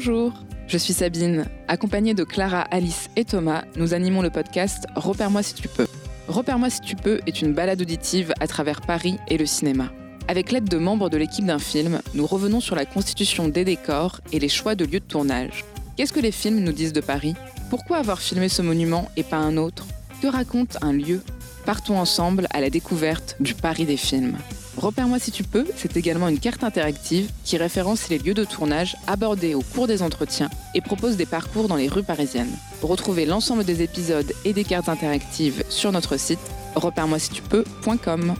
Bonjour, je suis Sabine. Accompagnée de Clara, Alice et Thomas, nous animons le podcast Repère-moi si tu peux. Repère-moi si tu peux est une balade auditive à travers Paris et le cinéma. Avec l'aide de membres de l'équipe d'un film, nous revenons sur la constitution des décors et les choix de lieux de tournage. Qu'est-ce que les films nous disent de Paris? Pourquoi avoir filmé ce monument et pas un autre? Que raconte un lieu? Partons ensemble à la découverte du Paris des films. Repère-moi si tu peux, c'est également une carte interactive qui référence les lieux de tournage abordés au cours des entretiens et propose des parcours dans les rues parisiennes. Retrouvez l'ensemble des épisodes et des cartes interactives sur notre site repère-moi si tu peux.com.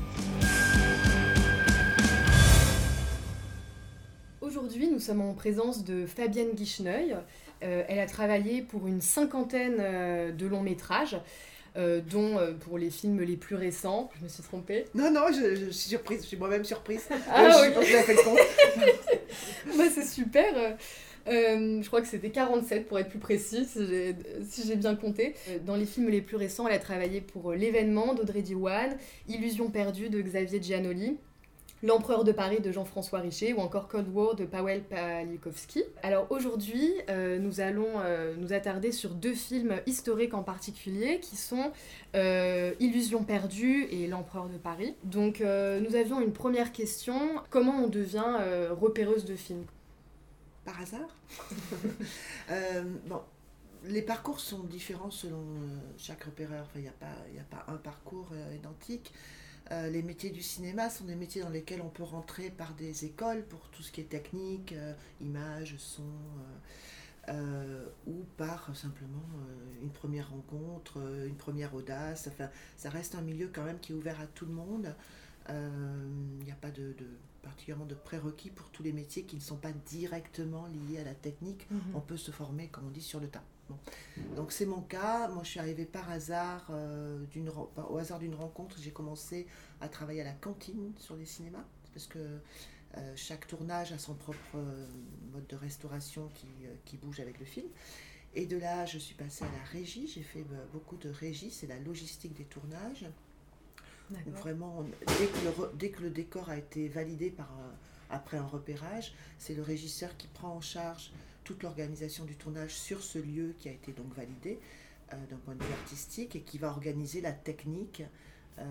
Aujourd'hui, nous sommes en présence de Fabienne Guicheneuil. Euh, elle a travaillé pour une cinquantaine euh, de longs métrages. Euh, dont euh, pour les films les plus récents. Je me suis trompée. Non, non, je, je suis surprise, je suis moi-même surprise. Ah, oui. Je pense que j'ai fait le compte. Bah, c'est super. Euh, je crois que c'était 47 pour être plus précis, si j'ai si bien compté. Dans les films les plus récents, elle a travaillé pour L'événement d'Audrey Diwan, Illusion perdue de Xavier Giannoli, L'Empereur de Paris de Jean-François Richer ou encore Cold War de Paweł Pawlikowski. Alors aujourd'hui, euh, nous allons euh, nous attarder sur deux films historiques en particulier qui sont euh, Illusion perdue et L'Empereur de Paris. Donc nous avions une première question, comment on devient repéreuse de films? Par hasard? Bon, les parcours sont différents selon chaque repéreur. Il n'y a, pas- un parcours identique. Euh, les métiers du cinéma sont des métiers dans lesquels on peut rentrer par des écoles pour tout ce qui est technique, euh, image, son, euh, ou par simplement une première rencontre, une première audace. Enfin, ça reste un milieu quand même qui est ouvert à tout le monde. Il n'y a pas de- particulièrement de prérequis pour tous les métiers qui ne sont pas directement liés à la technique. On peut se former, comme on dit, sur le tas. Bon. Donc c'est mon cas. Moi, je suis arrivée par hasard, euh, d'une au hasard d'une rencontre. J'ai commencé à travailler à la cantine sur les cinémas, parce que euh, chaque tournage a son propre euh, mode de restauration qui, qui bouge avec le film. Et de là, je suis passée à la régie. J'ai fait euh, beaucoup de régie. C'est la logistique des tournages. Où vraiment, on- dès que, le, dès que le décor a été validé par un- après un repérage, c'est le régisseur qui prend en charge toute l'organisation du tournage sur ce lieu qui a été donc validé euh, d'un point de vue artistique et qui va organiser la technique euh,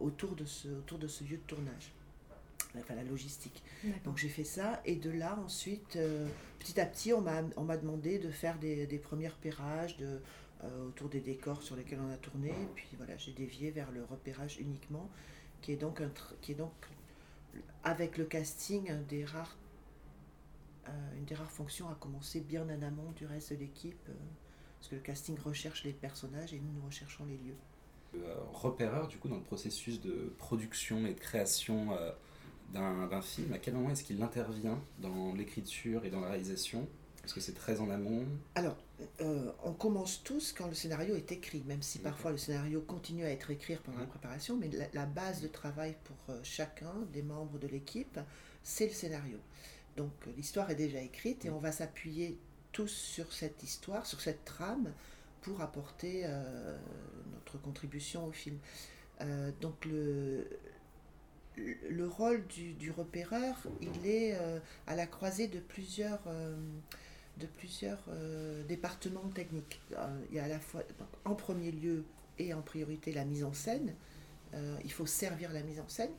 autour, de ce, autour de ce lieu de tournage. Enfin, la logistique. Donc j'ai fait ça et de là ensuite, euh, petit à petit, on m'a demandé de faire des, des premiers repérages de, euh, autour des décors sur lesquels on a tourné. Puis voilà, j'ai dévié vers le repérage uniquement, qui est donc, un qui est donc avec le casting euh, une des rares fonctions à commencer bien en amont du reste de l'équipe. euh, parce que le casting recherche les personnages et nous, nous recherchons les lieux. euh, repéreur du coup dans le processus de production et de création euh, d'un film À quel moment est-ce qu'il intervient dans l'écriture et dans la réalisation? Est-ce que c'est très en amont Alors, euh, on commence tous quand le scénario est écrit, même si parfois le scénario continue à être écrit pendant la préparation, mais la, la base de travail pour euh, chacun des membres de l'équipe, c'est le scénario. Donc euh, l'histoire est déjà écrite et on va s'appuyer tous sur cette histoire, sur cette trame, pour apporter euh, notre contribution au film. Euh, donc le, le rôle du, du repéreur, il est euh, à la croisée de plusieurs... de plusieurs euh, départements techniques. Euh, il y a à la fois, en premier lieu et en priorité, la mise en scène. Euh, il faut servir la mise en scène,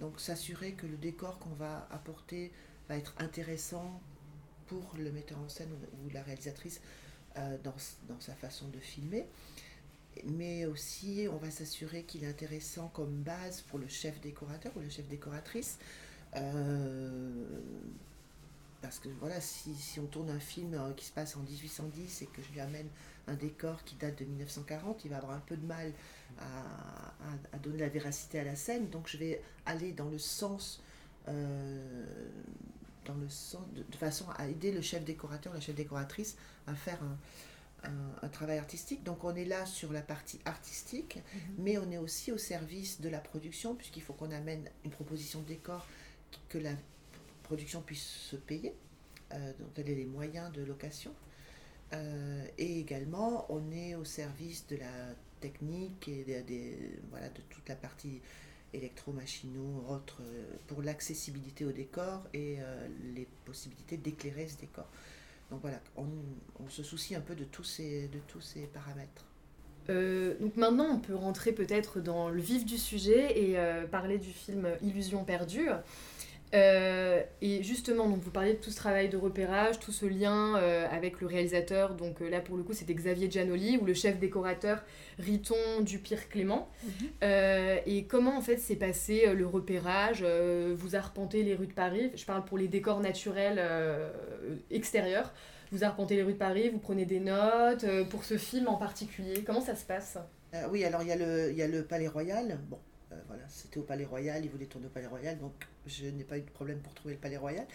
donc s'assurer que le décor qu'on va apporter va être intéressant pour le metteur en scène ou, la réalisatrice dans, sa façon de filmer. Mais aussi, on va s'assurer qu'il est intéressant comme base pour le chef décorateur ou la chef décoratrice. Parce que voilà, si, si on tourne un film euh, qui se passe en 1810 et que je lui amène un décor qui date de 1940, il va avoir un peu de mal à, à- à donner la véracité à la scène. Donc je vais aller dans le sens, euh, dans le sens de, de façon à aider le chef décorateur, la chef décoratrice à faire un, un- un travail artistique. Donc on est là sur la partie artistique, Mhm. mais on est aussi au service de la production, puisqu'il faut qu'on amène une proposition de décor que la production puisse se payer, euh, dont elle les moyens de location. Euh, et également, on est au service de la technique et des- voilà, de toute la partie électromachinaux, autres, pour l'accessibilité au décor et les possibilités d'éclairer ce décor. Donc voilà, on, on, se soucie un peu de tous ces, de tous ces paramètres. donc maintenant, on peut rentrer peut-être dans le vif du sujet et parler du film Illusion perdue. Euh, et justement, donc vous parliez de tout ce travail de repérage, tout ce lien euh, avec le réalisateur. Donc euh, là, pour le coup, c'était Xavier Giannoli ou le chef décorateur Riton Dupire Clément. Mhm. et comment en fait s'est passé le repérage Vous arpentez les rues de Paris? Je parle pour les décors naturels extérieurs. Vous arpentez les rues de Paris, vous prenez des notes pour ce film en particulier. Comment ça se passe? Oui, alors il y, a le, il y a le Palais Royal. Bon, voilà, c'était au Palais Royal, il voulait tourner au Palais Royal, donc je n'ai pas eu de problème pour trouver le Palais Royal.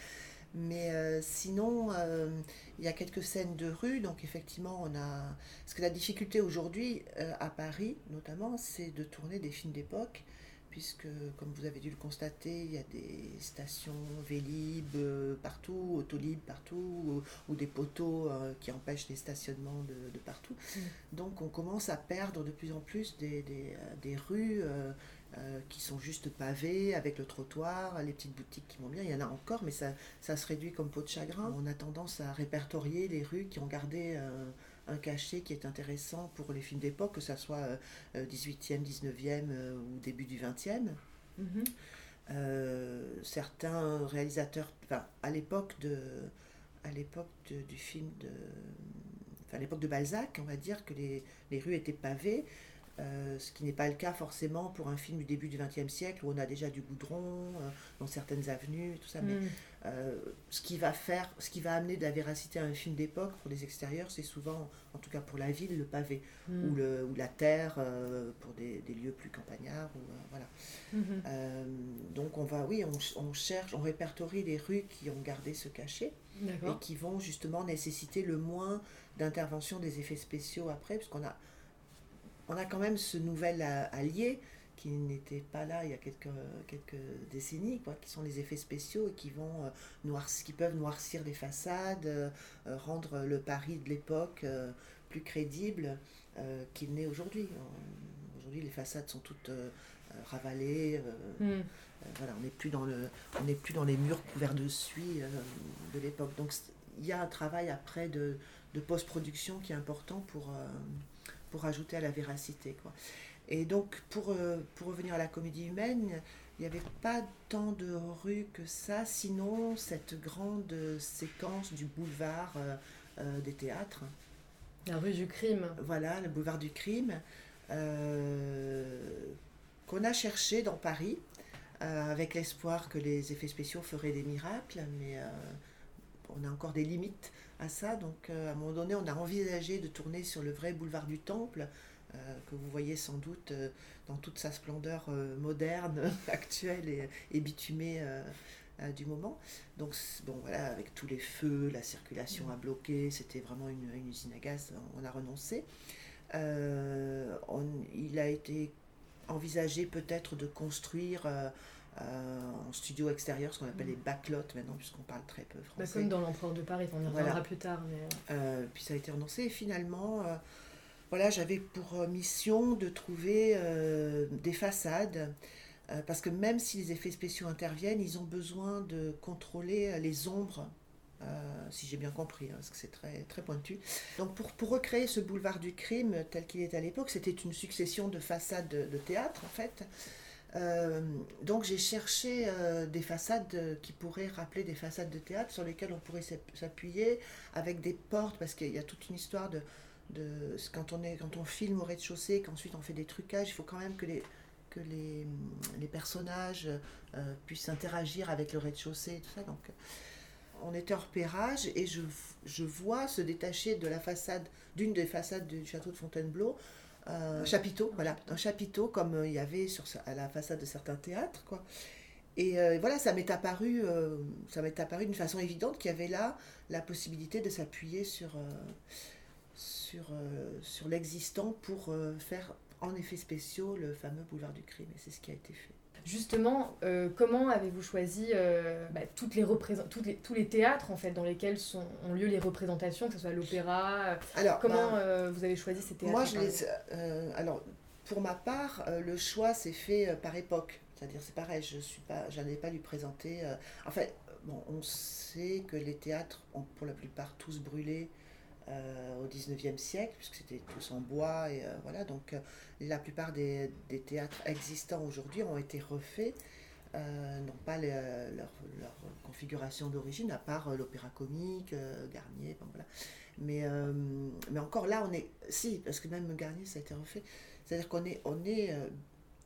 Mais euh, sinon, euh, il y a quelques scènes de rue, donc effectivement, on a. Parce que la difficulté aujourd'hui, euh, à Paris notamment, c'est de tourner des films d'époque, puisque, comme vous avez dû le constater, il y a des stations Vélib partout, Autolib partout, ou, des poteaux qui empêchent les stationnements de, partout. Mm. Donc, on commence à perdre de plus en plus des, des, des rues euh, qui sont juste pavés avec le trottoir, les petites boutiques qui vont bien. Il y en a encore, mais ça, ça se réduit comme peau de chagrin. On a tendance à répertorier les rues qui ont gardé euh, un cachet qui est intéressant pour les films d'époque, que ce soit 18e, 19e ou début du 20e. Mhm. Euh, certains réalisateurs, enfin, à l'époque de, à l'époque du film de, enfin, à l'époque de Balzac, on va dire que les, les rues étaient pavées. Euh, ce qui n'est pas le cas forcément pour un film du début du XXe siècle où on a déjà du goudron euh, dans certaines avenues, tout ça. Mais mm. euh, ce qui va faire, ce qui va amener de la véracité à un film d'époque pour les extérieurs, c'est souvent, en tout cas pour la ville, le pavé mm. ou, le, ou la terre pour des, des lieux plus campagnards. Ou, voilà. Mm-hmm. donc on va, oui, on, on, cherche, on répertorie les rues qui ont gardé ce cachet et qui vont justement nécessiter le moins d'intervention des effets spéciaux après, puisqu'on a on a quand même ce nouvel allié qui n'était pas là il y a quelques, quelques décennies, quoi, qui sont les effets spéciaux et qui, vont, euh, qui peuvent noircir les façades, euh, rendre le Paris de l'époque euh, plus crédible qu'il n'est aujourd'hui. Aujourd'hui, les façades sont toutes ravalées. Hmm. voilà, on n'est plus, dans le, on plus dans les murs couverts de suie de l'époque. Donc, il y a un travail après de, de post-production qui est important pour pour ajouter à la véracité. Quoi. Et donc, pour, euh, pour revenir à la comédie humaine, il n'y avait pas tant de rues que ça, sinon cette grande séquence du boulevard euh, euh, des théâtres. La rue du crime. Voilà, le boulevard du crime, qu'on a cherché dans Paris, avec l'espoir que les effets spéciaux feraient des miracles, mais on a encore des limites à ça. Donc, euh, à un moment donné, on a envisagé de tourner sur le vrai boulevard du Temple, euh, que vous voyez sans doute euh, dans toute sa splendeur moderne, actuelle et, bitumée du moment. Donc, bon, voilà, avec tous les feux, la circulation à bloquer, c'était vraiment une, usine à gaz, on a renoncé. On, il a été envisagé peut-être de construire en studio extérieur, ce qu'on appelle les backlots maintenant, puisqu'on parle très peu français. Bah, comme dans l'Empereur de Paris, on y reviendra plus tard. Mais... Euh, puis ça a été renoncé. Et finalement, euh, voilà, j'avais pour mission de trouver des façades. parce que même si les effets spéciaux interviennent, ils ont besoin de contrôler les ombres si j'ai bien compris, hein, parce que c'est très, très pointu. Donc pour, pour recréer ce boulevard du crime tel qu'il est à l'époque, c'était une succession de façades de, de théâtre en fait, euh, donc j'ai cherché euh, des façades qui pourraient rappeler des façades de théâtre sur lesquelles on pourrait s'appuyer avec des portes parce qu'il y a toute une histoire de, quand on est quand on filme au rez-de-chaussée qu'ensuite on fait des trucages il faut quand même que les que les, les personnages euh, puissent interagir avec le rez-de-chaussée tout ça. Donc on était en repérage et je, je vois se détacher de la façade d'une des façades du château de Fontainebleau un chapiteau, voilà, un chapiteau comme euh, il y avait sur, à la façade de certains théâtres, quoi. Et euh, voilà, ça m'est apparu, euh, ça m'est apparu d'une façon évidente qu'il y avait là la possibilité de s'appuyer sur, sur, sur l'existant pour faire en effet spéciaux le fameux boulevard du crime. Et c'est ce qui a été fait. Justement, euh, comment avez-vous choisi euh, bah, toutes les toutes les, tous les théâtres en fait dans lesquels sont, ont lieu les représentations, que ce soit l'opéra? Euh, Alors, comment ben, vous avez choisi ces théâtres Moi, je les, alors pour ma part, le choix s'est fait par époque. C'est-à-dire, c'est pareil, je suis pas, j'allais pas lui présenter. en fait, bon, on sait que les théâtres ont pour la plupart tous brûlé au 19e siècle, puisque c'était tous en bois, et voilà, donc la plupart des, des théâtres existants aujourd'hui ont été refaits euh, n'ont pas leur, configuration d'origine, à part euh, l'opéra comique, euh, Garnier, voilà. Mais, mais encore là, on est. Si, parce que même Garnier, ça a été refait. C'est-à-dire qu'on est, on est,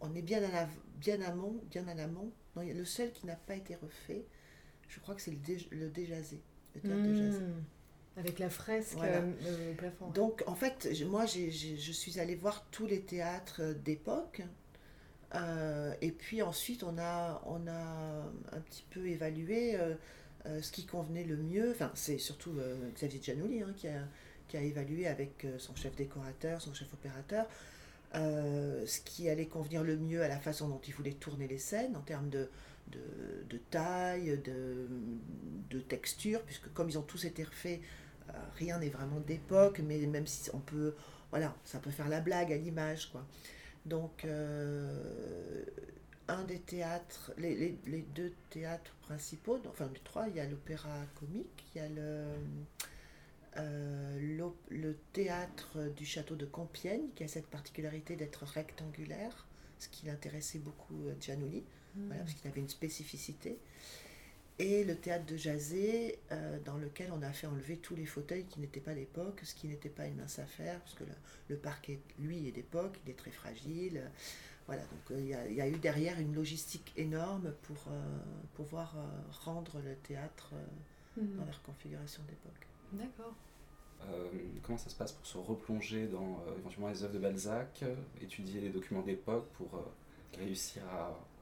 on est bien, à bien amont, bien en amont. Non, le seul qui n'a pas été refait, je crois que c'est le, dé, le Déjazé. Hmm. Avec la fresque au plafond. Donc, en fait, moi, je suis allée voir tous les théâtres d'époque euh, et puis ensuite, on a, on a un petit peu évalué euh, euh, ce qui convenait le mieux. Enfin, c'est surtout Xavier Giannoli hein, qui, a, qui, a, évalué avec son chef décorateur, son chef opérateur, ce qui allait convenir le mieux à la façon dont il voulait tourner les scènes en termes de, de, de taille, de, de, texture, puisque comme ils ont tous été refaits, rien n'est vraiment d'époque, mais même si on peut, voilà, ça peut faire la blague à l'image, quoi. Donc, euh, un des théâtres, les, deux théâtres principaux, enfin les trois, il y a l'opéra comique, il y a le, euh, le, théâtre du château de Compiègne, qui a cette particularité d'être rectangulaire, ce qui l'intéressait beaucoup euh, Giannoli, mmh. parce qu'il avait une spécificité et le théâtre de Jazé, euh, dans lequel on a fait enlever tous les fauteuils qui n'étaient pas d'époque, ce qui n'était pas une mince affaire, parce que le, le parc, est, lui, est d'époque, il est très fragile. Voilà, donc euh, il y, a eu derrière une logistique énorme pour euh, pouvoir rendre le théâtre mhm. dans leur configuration d'époque. D'accord. comment ça se passe pour se replonger dans éventuellement les œuvres de Balzac, étudier les documents d'époque pour réussir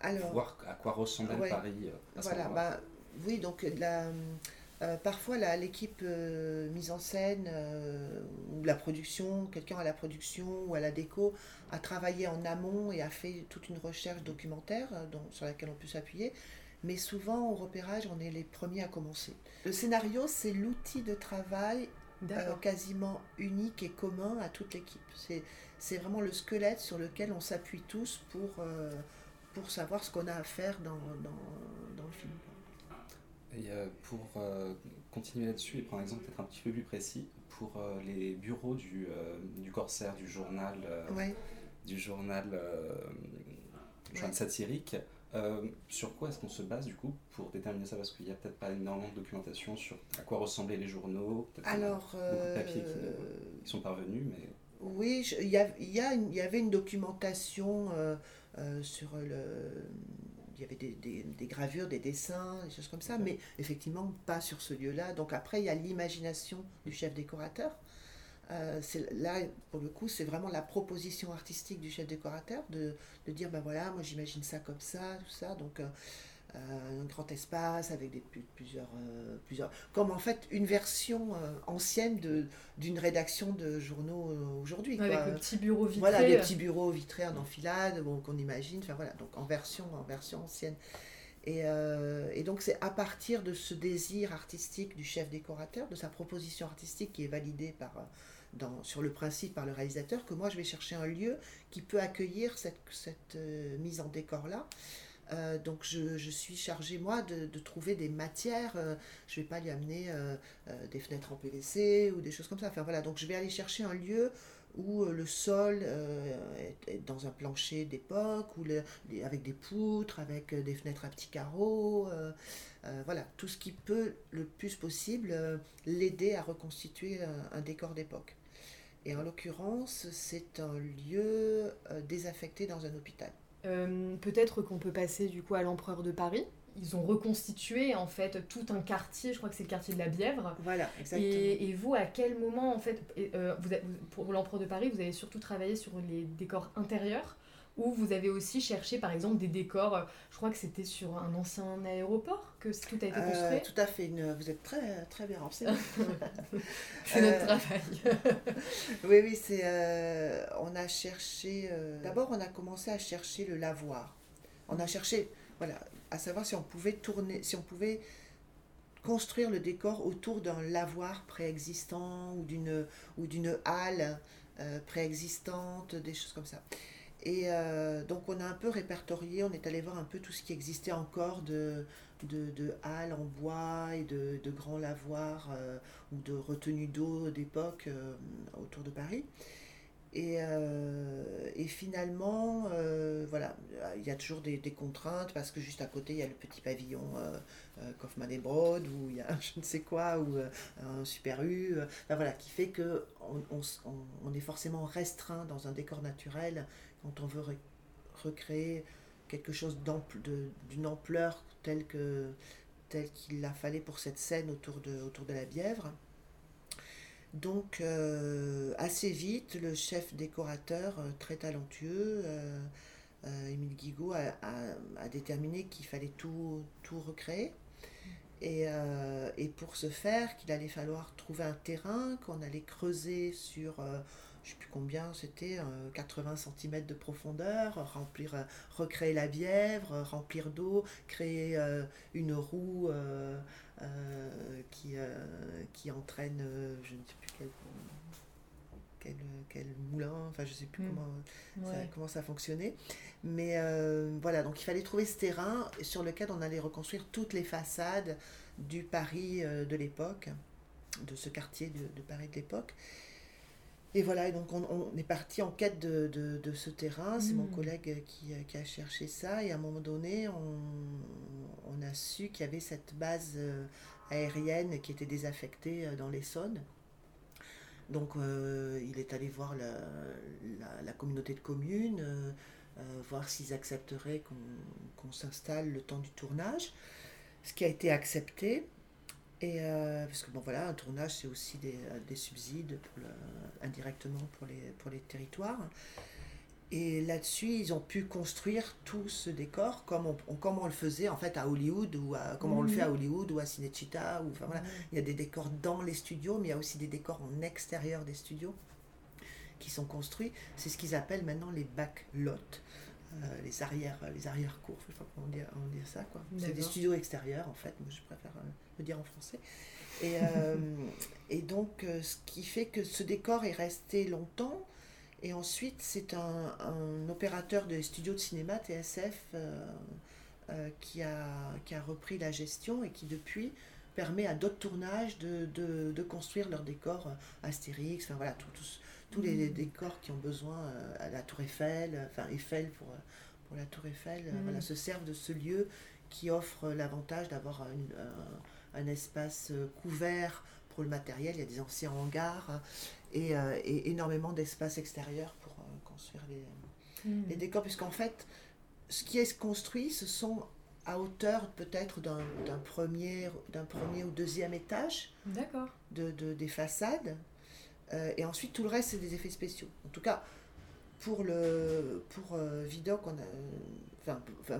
à voir à quoi ressemblait Paris à ce voilà, bah, oui, donc la, euh, parfois l'équipe euh, mise en scène euh, ou la production, quelqu'un à la production ou à la déco a travaillé en amont et a fait toute une recherche documentaire sur laquelle on peut s'appuyer. Mais souvent au repérage, on est les premiers à commencer. Le scénario, c'est l'outil de travail quasiment unique et commun à toute l'équipe. C'est vraiment le squelette sur lequel on s'appuie tous pour, pour savoir ce qu'on a à faire dans, dans, dans le film. Et euh, pour euh, continuer là-dessus et prendre un exemple peut-être un petit peu plus précis, pour euh, les bureaux du, du Corsaire, du journal, du journal, journal satirique, sur quoi est-ce qu'on se base du coup pour déterminer ça? Parce qu'il n'y a peut-être pas énormément de documentation sur à quoi ressemblaient les journaux, peut-être Alors, beaucoup de papiers qui, sont parvenus, mais... Oui, il y, a, y, a y, avait une documentation sur le il y avait des, gravures, des dessins, des choses comme ça, mais effectivement pas sur ce lieu-là. Donc après, il y a l'imagination du chef décorateur. Euh, là, pour le coup, c'est vraiment la proposition artistique du chef décorateur de, de dire, ben voilà, moi j'imagine ça comme ça, tout ça. Donc, euh, euh, un grand espace avec des, plusieurs, euh, plusieurs. Comme en fait une version euh, ancienne de, d'une rédaction de journaux aujourd'hui. Avec le petit bureau vitré. Voilà, des petits bureaux vitrés en enfilade bon, qu'on imagine. Enfin voilà, donc en version, en version ancienne. Et, et donc c'est à partir de ce désir artistique du chef décorateur, de sa proposition artistique qui est validée par. Dans, sur le principe par le réalisateur, que moi je vais chercher un lieu qui peut accueillir cette, cette mise en décor-là. Euh, donc je, je, suis chargée, moi, de, de trouver des matières. Euh, je ne vais pas lui amener euh, des fenêtres en PVC ou des choses comme ça. Enfin voilà, donc je vais aller chercher un lieu où le sol est, dans un plancher d'époque, avec des poutres, avec des fenêtres à petits carreaux. voilà, tout ce qui peut le plus possible l'aider à reconstituer un, un décor d'époque. Et en l'occurrence, c'est un lieu désaffecté dans un hôpital. Euh, peut-être qu'on peut passer du coup à l'empereur de Paris. Ils ont reconstitué en fait tout un quartier, je crois que c'est le quartier de la Bièvre. Voilà, exactement. Et, vous, à quel moment en fait, euh, vous, pour l'empereur de Paris, vous avez surtout travaillé sur les décors intérieurs ou vous avez aussi cherché par exemple des décors, euh, je crois que c'était sur un ancien aéroport que tout a été construit. Euh, tout à fait, vous êtes très, très bien renseigné. c'est notre euh, travail. oui, oui, c'est, on a cherché, d'abord on a commencé à chercher le lavoir. On a cherché, voilà, à savoir si on pouvait tourner, si on pouvait construire le décor autour d'un lavoir préexistant ou d'une, ou d'une halle préexistante, des choses comme ça. Et donc on a un peu répertorié, on est allé voir un peu tout ce qui existait encore de, de, halles en bois et de, grands lavoirs ou de retenues d'eau d'époque autour de Paris. Et, euh, et finalement, euh, voilà, il y a toujours des, contraintes parce que juste à côté, il y a le petit pavillon euh, euh Kaufmann et Broad où il y a je ne sais quoi, ou un Super U, voilà, qui fait que on, on, on, est forcément restreint dans un décor naturel quand on veut recréer quelque chose d'une ampleur telle que telle qu'il a fallu pour cette scène autour de, autour de la Bièvre. Donc, euh, assez vite, le chef décorateur, euh, très talentueux, euh, Émile Guigaud, a, déterminé qu'il fallait tout, tout recréer. Et, et, pour ce faire, qu'il allait falloir trouver un terrain qu'on allait creuser sur, je ne sais plus combien, c'était 80 cm de profondeur, remplir, recréer la bièvre, remplir d'eau, créer une roue euh, qui, euh, qui entraîne, euh, je ne sais plus quel, quel, quel, moulin, enfin je ne sais plus hmm. comment, ça, comment ça fonctionnait. Mais voilà, donc il fallait trouver ce terrain sur lequel on allait reconstruire toutes les façades du Paris de l'époque, de ce quartier de, de Paris de l'époque. Et voilà, donc on, est parti en quête de, de, ce terrain. C'est mon hmm. collègue qui, qui, a cherché ça. Et à un moment donné, on, on a su qu'il y avait cette base euh, aérienne qui était désaffectée euh, dans l'Essonne. Donc euh, il est allé voir la, la, communauté de communes, voir s'ils accepteraient qu'on s'installe le temps du tournage. Ce qui a été accepté. Et euh, parce que bon voilà, un tournage c'est aussi des, euh, des subsides pour indirectement pour les, pour les territoires. Et là-dessus, ils ont pu construire tout ce décor comme on, comme on le faisait en fait à Hollywood ou à, comme on le fait à mhm. Hollywood ou à Cinecittà. Ou, enfin, voilà. Mhm. Il y a des décors dans les studios, mais il y a aussi des décors en extérieur des studios qui sont construits. C'est ce qu'ils appellent maintenant les backlots. Euh, les arrières les arrières cours je sais pas comment on dit ça quoi. C'est des studios extérieurs en fait. Moi je préfère euh, le dire en français. Et, euh, et donc ce qui fait que ce décor est resté longtemps. Et ensuite c'est un, un, opérateur de studios de cinéma TSF qui a qui a repris la gestion et qui depuis permet à d'autres tournages de, de, de, construire leurs décors Astérix, enfin voilà, tout, tout, tous les, décors qui ont besoin euh, à la Tour Eiffel, enfin Eiffel pour, euh, pour la Tour Eiffel, euh, voilà, mm. se servent de ce lieu qui offre l'avantage d'avoir un, un, espace couvert pour le matériel. Il y a des anciens hangars et, et énormément d'espace extérieur pour construire les, mm. les décors, puisqu'en fait, ce qui est construit, ce sont à hauteur peut-être d'un premier, premier ou deuxième étage de, de, des façades. Euh, et ensuite, tout le reste, c'est des effets spéciaux. En tout cas, pour, le, pour euh, Vidocq, on a, enfin, pour, euh,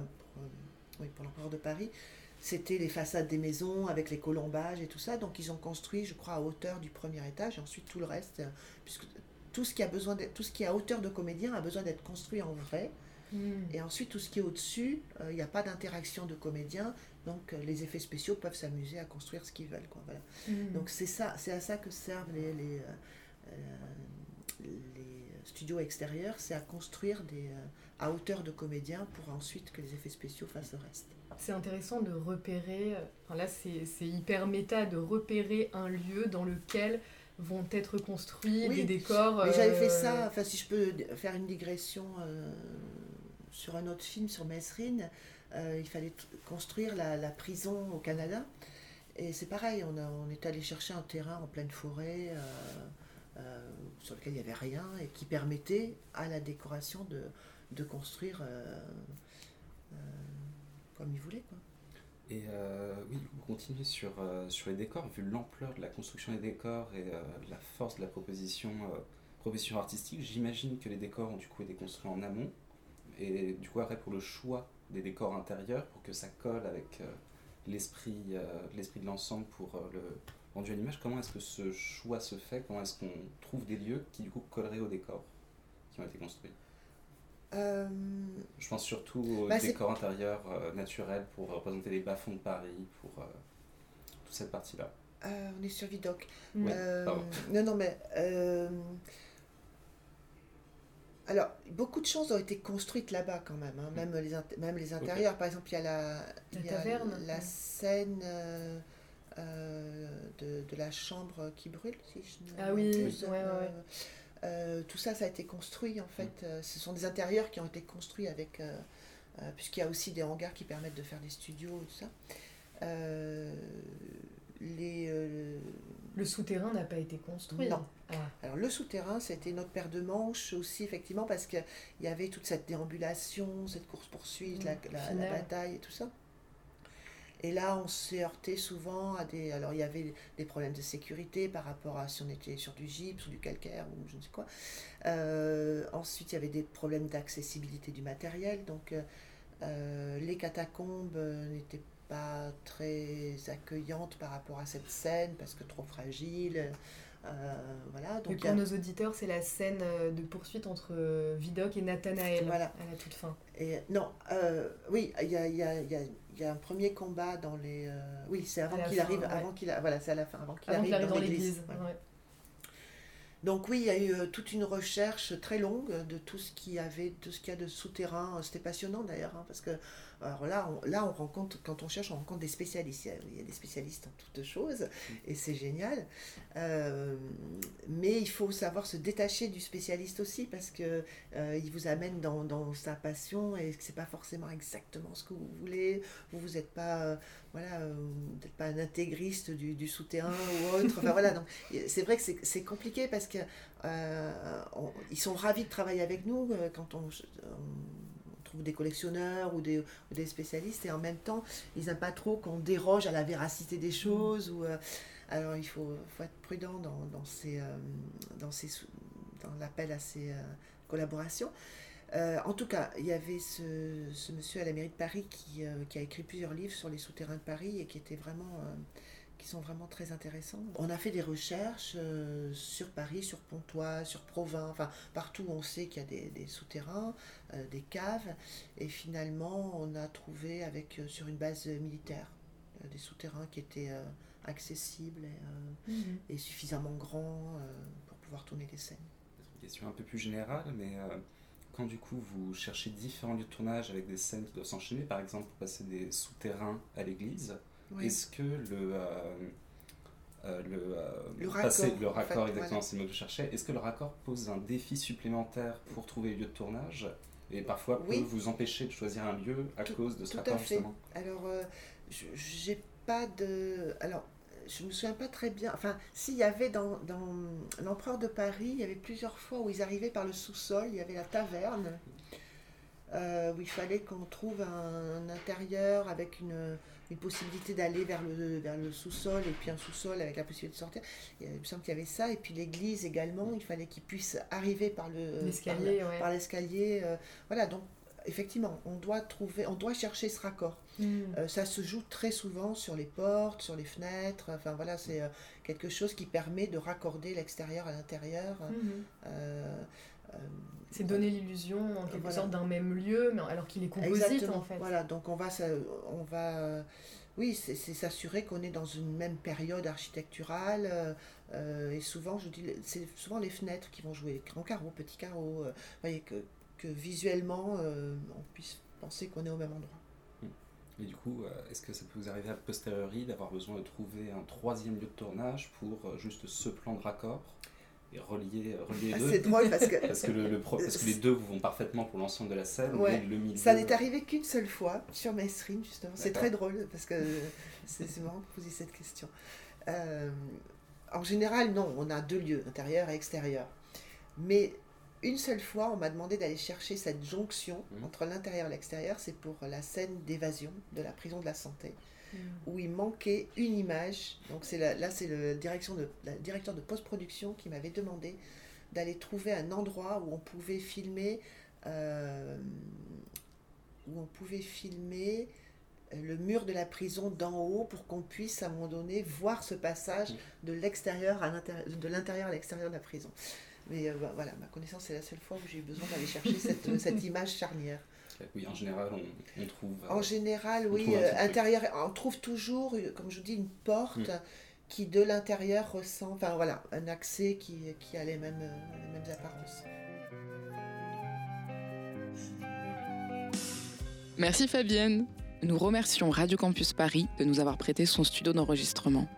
oui, pour l'empereur de Paris, c'était les façades des maisons avec les colombages et tout ça. Donc, ils ont construit, je crois, à hauteur du premier étage. Et ensuite, tout le reste, puisque tout ce qui a besoin tout ce qui est à hauteur de comédien a besoin d'être construit en vrai. Hmm. Et ensuite, tout ce qui est au-dessus, il n'y a pas d'interaction de comédiens, donc les effets spéciaux peuvent s'amuser à construire ce qu'ils veulent. Quoi, voilà. Hmm. Donc c'est ça, c'est à ça que servent les, les, euh, les studios extérieurs, c'est à construire des, euh, à hauteur de comédiens pour ensuite que les effets spéciaux fassent le reste. C'est intéressant de repérer, euh, enfin là c'est hyper méta, de repérer un lieu dans lequel vont être construits des décors. J'avais fait ça, enfin si je peux faire une digression sur un autre film, sur Mesrine, il fallait construire la, prison au Canada. Et c'est pareil, on, est allé chercher un terrain en pleine forêt. Euh, sur lequel il n'y avait rien et qui permettait à la décoration de, construire euh, euh, comme il voulait. Quoi. Et oui, vous continuez sur, sur les décors, vu l'ampleur de la construction des décors et la force de la proposition, proposition artistique, j'imagine que les décors ont du coup été construits en amont. Et du coup, après, pour le choix des décors intérieurs, pour que ça colle avec l'esprit l'esprit de l'ensemble pour le, rendu à l'image, comment est-ce que ce choix se fait? Comment est-ce qu'on trouve des lieux qui du coup colleraient au décor qui ont été construits? Euh, Je pense surtout aux bah, décors intérieurs euh, naturels pour représenter les bas-fonds de Paris, pour euh, toute cette partie-là. on est sur Vidocq. non, non, mais alors, beaucoup de choses ont été construites là-bas quand même, hein, même, les même les intérieurs. Par exemple, il y a la, la, scène euh, euh, de, de, la chambre qui brûle, si je Ah oui, euh, tout ça, ça a été construit en fait. Mm. ce sont des intérieurs qui ont été construits avec. puisqu'il y a aussi des hangars qui permettent de faire des studios et tout ça. les le souterrain n'a pas été construit. Non. Ah. Alors le souterrain, c'était notre paire de manches aussi, effectivement, parce qu'il y avait toute cette déambulation, cette course-poursuite, la, la, bataille et tout ça. Et là, on s'est heurté souvent à des... Alors, il y avait des problèmes de sécurité par rapport à si on était sur du gypse ou du calcaire ou je ne sais quoi. Euh, ensuite, il y avait des problèmes d'accessibilité du matériel. Donc, euh, euh, les catacombes n'étaient pas très accueillante par rapport à cette scène parce que trop fragile. Euh, voilà, donc pour nos auditeurs, c'est la scène euh, de poursuite entre euh, Vidocq et Nathanaël voilà. à la toute fin. Et, non, oui, il y a, y, a, y a, un premier combat dans les. oui, c'est avant qu'il arrive, avant qu'il voilà, c'est à la fin, avant qu'il arrive, dans l'église. Donc oui, il y a eu toute une recherche très longue de tout ce qui avait, tout ce qu'il y a de souterrain. C'était passionnant d'ailleurs, hein, parce que alors là, on, là, on rencontre, quand on cherche, on rencontre des spécialistes. Il y a, des spécialistes en toutes choses, mm. et c'est génial. Euh, mais il faut savoir se détacher du spécialiste aussi, parce que euh, il vous amène dans, dans, sa passion, et c'est pas forcément exactement ce que vous voulez. Vous vous n'êtes pas, euh, voilà, pas un intégriste du, du souterrain ou autre. Enfin voilà, donc c'est vrai que c'est compliqué parce que ils sont ravis de travailler avec nous quand on des collectionneurs ou des, spécialistes et en même temps ils n'aiment pas trop qu'on déroge à la véracité des choses ou euh, alors il faut, être prudent dans, dans, ces, euh, dans, ces, l'appel à ces euh, collaborations. en tout cas, il y avait ce, monsieur à la mairie de Paris qui, a écrit plusieurs livres sur les souterrains de Paris et qui était vraiment sont vraiment très intéressants. On a fait des recherches euh, sur Paris, sur Pontoise, sur Provins, enfin partout où on sait qu'il y a des, souterrains, euh, des caves, et finalement on a trouvé avec euh, sur une base militaire des souterrains qui étaient accessibles et, mhm. et, suffisamment grands pour pouvoir tourner des scènes. Une question un peu plus générale, mais quand du coup vous cherchez différents lieux de tournage avec des scènes qui doivent s'enchaîner, par exemple pour passer des souterrains à l'église, est-ce que le, euh, euh, le, euh, le, raccord, le raccord exactement, c'est le mot que je cherchais, est-ce que le raccord pose un défi supplémentaire pour trouver le lieu de tournage et parfois peut vous empêcher de choisir un lieu à cause de ce raccord justement Alors, j'ai pas de. Alors, je me souviens pas très bien. Enfin, s'il y avait dans, dans l'Empereur de Paris, il y avait plusieurs fois où ils arrivaient par le sous-sol, il y avait la taverne, où il fallait qu'on trouve un intérieur avec une une possibilité d'aller vers le, vers le sous-sol et puis un sous-sol avec la possibilité de sortir. Il me semble qu'il y avait ça. Et puis l'église également, il fallait qu'il puisse arriver par l'escalier. Par l'escalier. Euh, voilà, donc effectivement, on doit trouver, on doit chercher ce raccord. Hmm. Euh, ça se joue très souvent sur les portes, sur les fenêtres. Enfin voilà, c'est euh, quelque chose qui permet de raccorder l'extérieur à l'intérieur. Hmm. C'est donner l'illusion en quelque sorte d'un même lieu, mais alors qu'il est composite en fait. Voilà, donc on va, on va, oui, c'est s'assurer qu'on est dans une même période architecturale. Euh, euh, et souvent, je dis, c'est souvent les fenêtres qui vont jouer, grand carreau, petit carreau. Euh, voyez que, que visuellement, on puisse penser qu'on est au même endroit. Hmm. Et du coup, est-ce que ça peut vous arriver à posteriori d'avoir besoin de trouver un troisième lieu de tournage pour juste ce plan de raccord? Relier, relier ah, C'est drôle parce que... parce, que le, parce que les deux vont parfaitement pour l'ensemble de la scène, le milieu... Ça n'est arrivé qu'une seule fois sur Mainstream, justement. C'est très drôle parce que c'est marrant de poser cette question. Euh, en général, non, on a deux lieux, intérieur et extérieur. Mais une seule fois, on m'a demandé d'aller chercher cette jonction mmh. entre l'intérieur et l'extérieur. C'est pour la scène d'évasion de la prison de la santé. Où il manquait une image. Donc c'est là, c'est le direction de, directeur de post-production qui m'avait demandé d'aller trouver un endroit où on pouvait filmer, euh, où on pouvait filmer le mur de la prison d'en haut pour qu'on puisse à un moment donné voir ce passage de l'extérieur à l'intérieur, de l'intérieur à l'extérieur de la prison. Mais euh, bah, voilà, ma connaissance, c'est la seule fois où j'ai eu besoin d'aller chercher cette, euh, cette, image charnière. Oui, en général, on, trouve. en euh, général, oui, intérieur, on trouve toujours, comme je vous dis, une porte mm. qui de l'intérieur ressent, enfin voilà, un accès qui, qui a les mêmes, les mêmes apparences. Merci Fabienne. Nous remercions Radio Campus Paris de nous avoir prêté son studio d'enregistrement.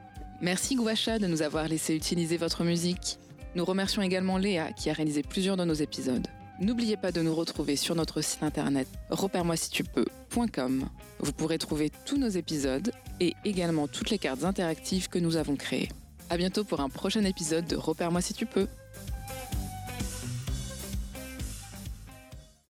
Merci Gouacha de nous avoir laissé utiliser votre musique. Nous remercions également Léa qui a réalisé plusieurs de nos épisodes. N'oubliez pas de nous retrouver sur notre site internet repère-moi si tu peux.com. Vous pourrez trouver tous nos épisodes et également toutes les cartes interactives que nous avons créées. À bientôt pour un prochain épisode de Repère-moi si tu peux.